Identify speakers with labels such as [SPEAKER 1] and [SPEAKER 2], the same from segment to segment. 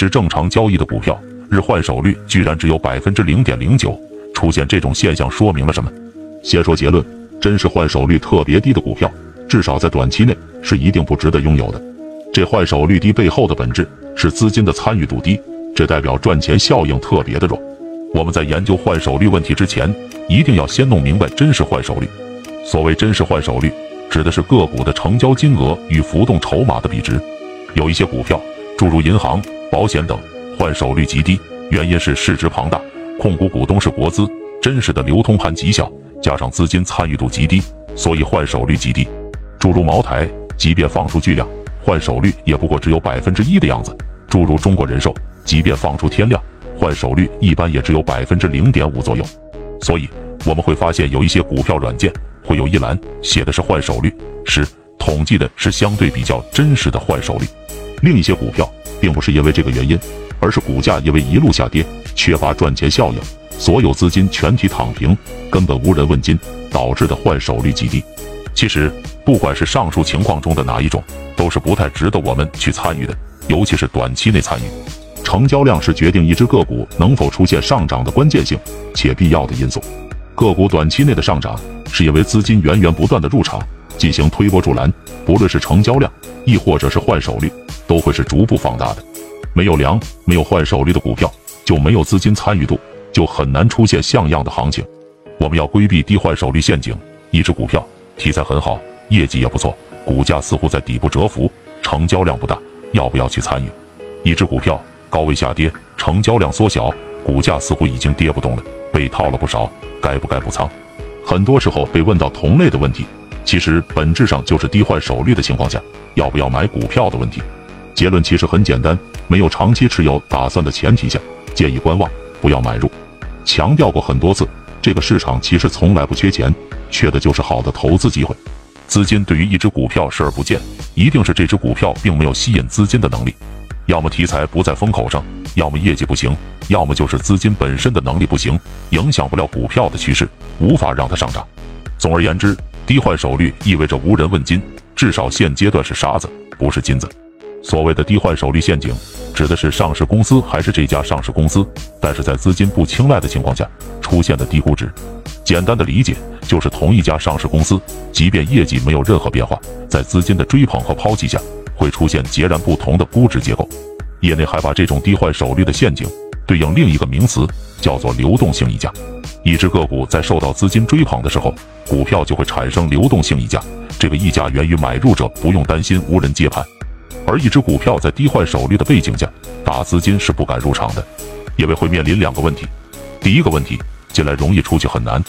[SPEAKER 1] 只正常交易的股票，日换手率居然只有百分之零点零九。出现这种现象说明了什么？先说结论，真实换手率特别低的股票，至少在短期内是一定不值得拥有的。这换手率低背后的本质是资金的参与度低，这代表赚钱效应特别的弱。我们在研究换手率问题之前，一定要先弄明白真实换手率。所谓真实换手率，指的是个股的成交金额与浮动筹码的比值。有一些股票，诸如银行、保险等，换手率极低，原因是市值庞大，控股股东是国资，真实的流通盘极小，加上资金参与度极低，所以换手率极低。诸如茅台，即便放出巨量，换手率也不过只有百分之一的样子。诸如中国人寿，即便放出天量，换手率一般也只有百分之零点五左右。所以我们会发现，有一些股票软件会有一栏写的是换手率，是统计的是相对比较真实的换手率。另一些股票并不是因为这个原因，而是股价因为一路下跌，缺乏赚钱效应，所有资金全体躺平，根本无人问津，导致的换手率极低。其实，不管是上述情况中的哪一种，都是不太值得我们去参与的，尤其是短期内参与。成交量是决定一只个股能否出现上涨的关键性且必要的因素。个股短期内的上涨，是因为资金源源不断的入场进行推波助澜，不论是成交量，亦或者是换手率，都会是逐步放大的。没有量、没有换手率的股票，就没有资金参与度，就很难出现像样的行情。我们要规避低换手率陷阱。一只股票题材很好，业绩也不错，股价似乎在底部蛰伏，成交量不大，要不要去参与？一只股票高位下跌，成交量缩小，股价似乎已经跌不动了，被套了不少，该不该补仓？很多时候被问到同类的问题，其实本质上就是低换手率的情况下，要不要买股票的问题。结论其实很简单，没有长期持有打算的前提下，建议观望，不要买入。强调过很多次，这个市场其实从来不缺钱。缺的就是好的投资机会。资金对于一只股票视而不见，一定是这只股票并没有吸引资金的能力。要么题材不在风口上，要么业绩不行，要么就是资金本身的能力不行，影响不了股票的趋势，无法让它上涨。总而言之，低换手率意味着无人问津，至少现阶段是沙子，不是金子。所谓的低换手率陷阱，指的是上市公司还是这家上市公司，但是在资金不青睐的情况下出现的低估值。简单的理解就是，同一家上市公司，即便业绩没有任何变化，在资金的追捧和抛弃下，会出现截然不同的估值结构。业内还把这种低换手率的陷阱对应另一个名词，叫做流动性溢价。一只个股在受到资金追捧的时候，股票就会产生流动性溢价。这个溢价源于买入者不用担心无人接盘，而一只股票在低换手率的背景下，大资金是不敢入场的，因为会面临两个问题。第一个问题，进来容易，出去很难。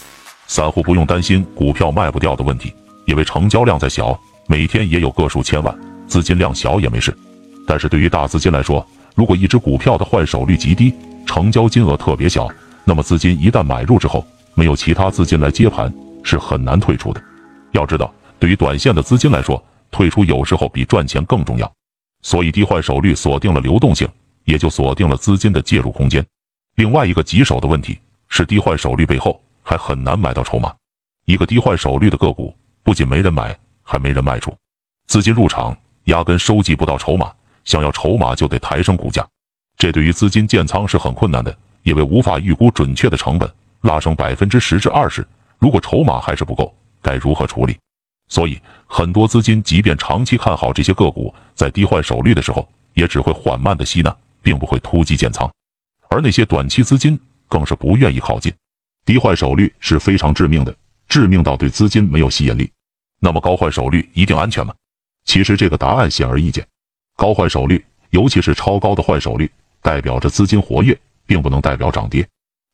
[SPEAKER 1] 散户不用担心股票卖不掉的问题，因为成交量再小，每天也有个数千万，资金量小也没事。但是对于大资金来说，如果一只股票的换手率极低，成交金额特别小，那么资金一旦买入之后，没有其他资金来接盘，是很难退出的。要知道，对于短线的资金来说，退出有时候比赚钱更重要。所以低换手率锁定了流动性，也就锁定了资金的介入空间。另外一个棘手的问题是低换手率背后。还很难买到筹码，一个低换手率的个股，不仅没人买，还没人卖出，资金入场压根收集不到筹码，想要筹码就得抬升股价，这对于资金建仓是很困难的，因为无法预估准确的成本，拉升百分之十至二十，如果筹码还是不够，该如何处理？所以很多资金即便长期看好这些个股，在低换手率的时候，也只会缓慢的吸纳，并不会突击建仓，而那些短期资金更是不愿意靠近。低换手率是非常致命的，致命到对资金没有吸引力。那么高换手率一定安全吗？其实这个答案显而易见。高换手率，尤其是超高的换手率，代表着资金活跃，并不能代表涨跌。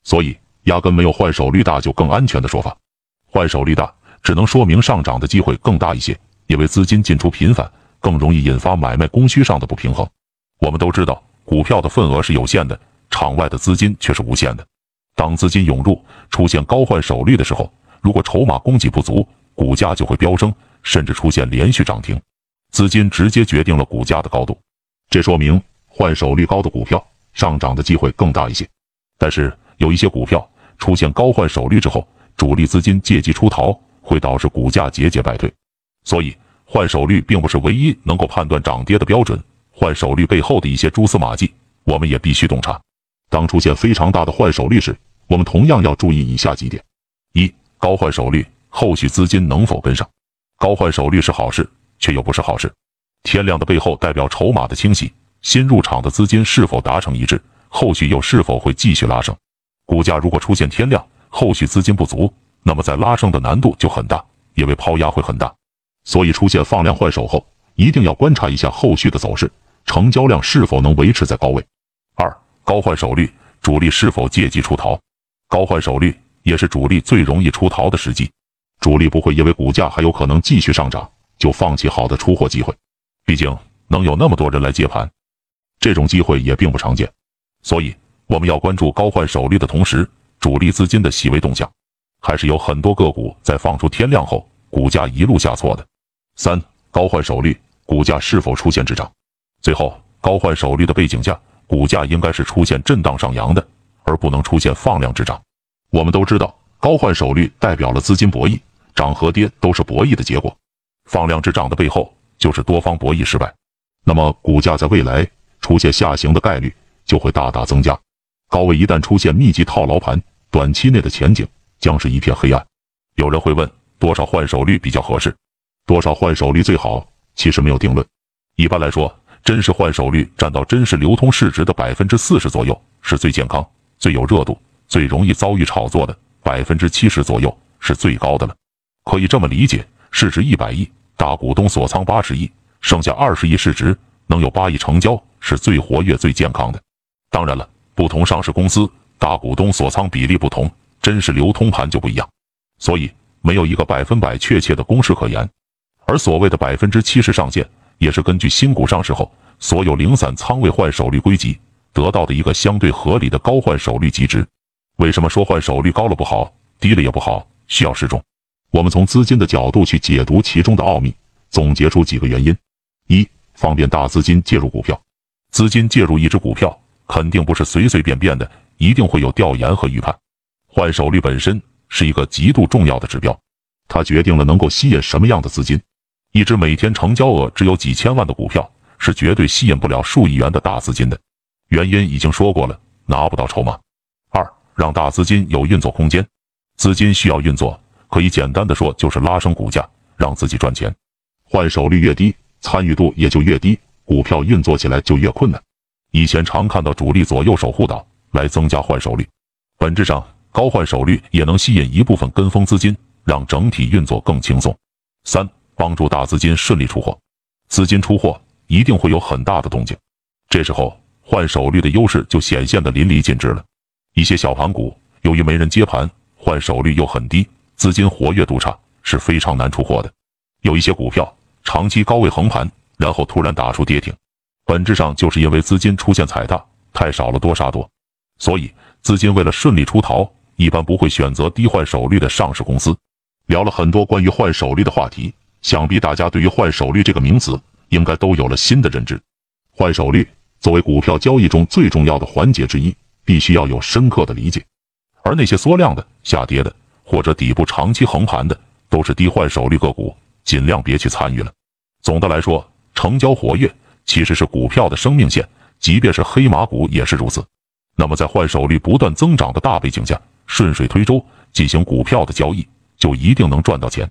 [SPEAKER 1] 所以压根没有换手率大就更安全的说法。换手率大，只能说明上涨的机会更大一些，因为资金进出频繁，更容易引发买卖供需上的不平衡。我们都知道，股票的份额是有限的，场外的资金却是无限的。当资金涌入出现高换手率的时候，如果筹码供给不足，股价就会飙升，甚至出现连续涨停。资金直接决定了股价的高度，这说明换手率高的股票上涨的机会更大一些。但是有一些股票出现高换手率之后，主力资金借机出逃，会导致股价节节败退。所以换手率并不是唯一能够判断涨跌的标准，换手率背后的一些蛛丝马迹，我们也必须洞察。当出现非常大的换手率时，我们同样要注意以下几点：一、高换手率，后续资金能否跟上？高换手率是好事，却又不是好事。天量的背后代表筹码的清洗，新入场的资金是否达成一致，后续又是否会继续拉升？股价如果出现天量，后续资金不足，那么在拉升的难度就很大，因为抛压会很大。所以出现放量换手后，一定要观察一下后续的走势，成交量是否能维持在高位。二、高换手率，主力是否借机出逃？高换手率也是主力最容易出逃的时机，主力不会因为股价还有可能继续上涨就放弃好的出货机会，毕竟能有那么多人来接盘，这种机会也并不常见。所以我们要关注高换手率的同时，主力资金的细微动向，还是有很多个股在放出天量后，股价一路下挫的。三、高换手率。股价是否出现滞涨？最后，高换手率的背景下，股价应该是出现震荡上扬的，而不能出现放量滞涨。我们都知道，高换手率代表了资金博弈，涨和跌都是博弈的结果。放量滞涨的背后，就是多方博弈失败。那么，股价在未来出现下行的概率就会大大增加。高位一旦出现密集套牢盘，短期内的前景将是一片黑暗。有人会问，多少换手率比较合适？多少换手率最好？其实没有定论，一般来说，真实换手率占到真实流通市值的百分之四十左右是最健康、最有热度、最容易遭遇炒作的，百分之七十左右是最高的了。可以这么理解，市值一百亿，大股东锁仓八十亿，剩下二十亿市值能有八亿成交，是最活跃、最健康的。当然了，不同上市公司大股东锁仓比例不同，真实流通盘就不一样，所以没有一个百分百确切的公式可言。而所谓的百分之七十上限，也是根据新股上市后所有零散仓位换手率归集得到的一个相对合理的高换手率极值。为什么说换手率高了不好，低了也不好？需要适中。我们从资金的角度去解读其中的奥秘，总结出几个原因：一、方便大资金介入股票。资金介入一只股票，肯定不是随随便便的，一定会有调研和预判。换手率本身是一个极度重要的指标，它决定了能够吸引什么样的资金。一只每天成交额只有几千万的股票，是绝对吸引不了数亿元的大资金的。原因已经说过了，拿不到筹码。二，让大资金有运作空间。资金需要运作，可以简单的说就是拉升股价，让自己赚钱。换手率越低，参与度也就越低，股票运作起来就越困难。以前常看到主力左右手互导来增加换手率，本质上高换手率也能吸引一部分跟风资金，让整体运作更轻松。三。帮助大资金顺利出货，资金出货一定会有很大的动静，这时候换手率的优势就显现的淋漓尽致了。一些小盘股由于没人接盘，换手率又很低，资金活跃度差，是非常难出货的。有一些股票长期高位横盘，然后突然打出跌停，本质上就是因为资金出现踩踏，太少了多杀多。所以资金为了顺利出逃，一般不会选择低换手率的上市公司。聊了很多关于换手率的话题。想必大家对于换手率这个名词应该都有了新的认知。换手率作为股票交易中最重要的环节之一，必须要有深刻的理解。而那些缩量的、下跌的或者底部长期横盘的，都是低换手率个股，尽量别去参与了。总的来说，成交活跃其实是股票的生命线，即便是黑马股也是如此。那么在换手率不断增长的大背景下，顺水推舟进行股票的交易，就一定能赚到钱。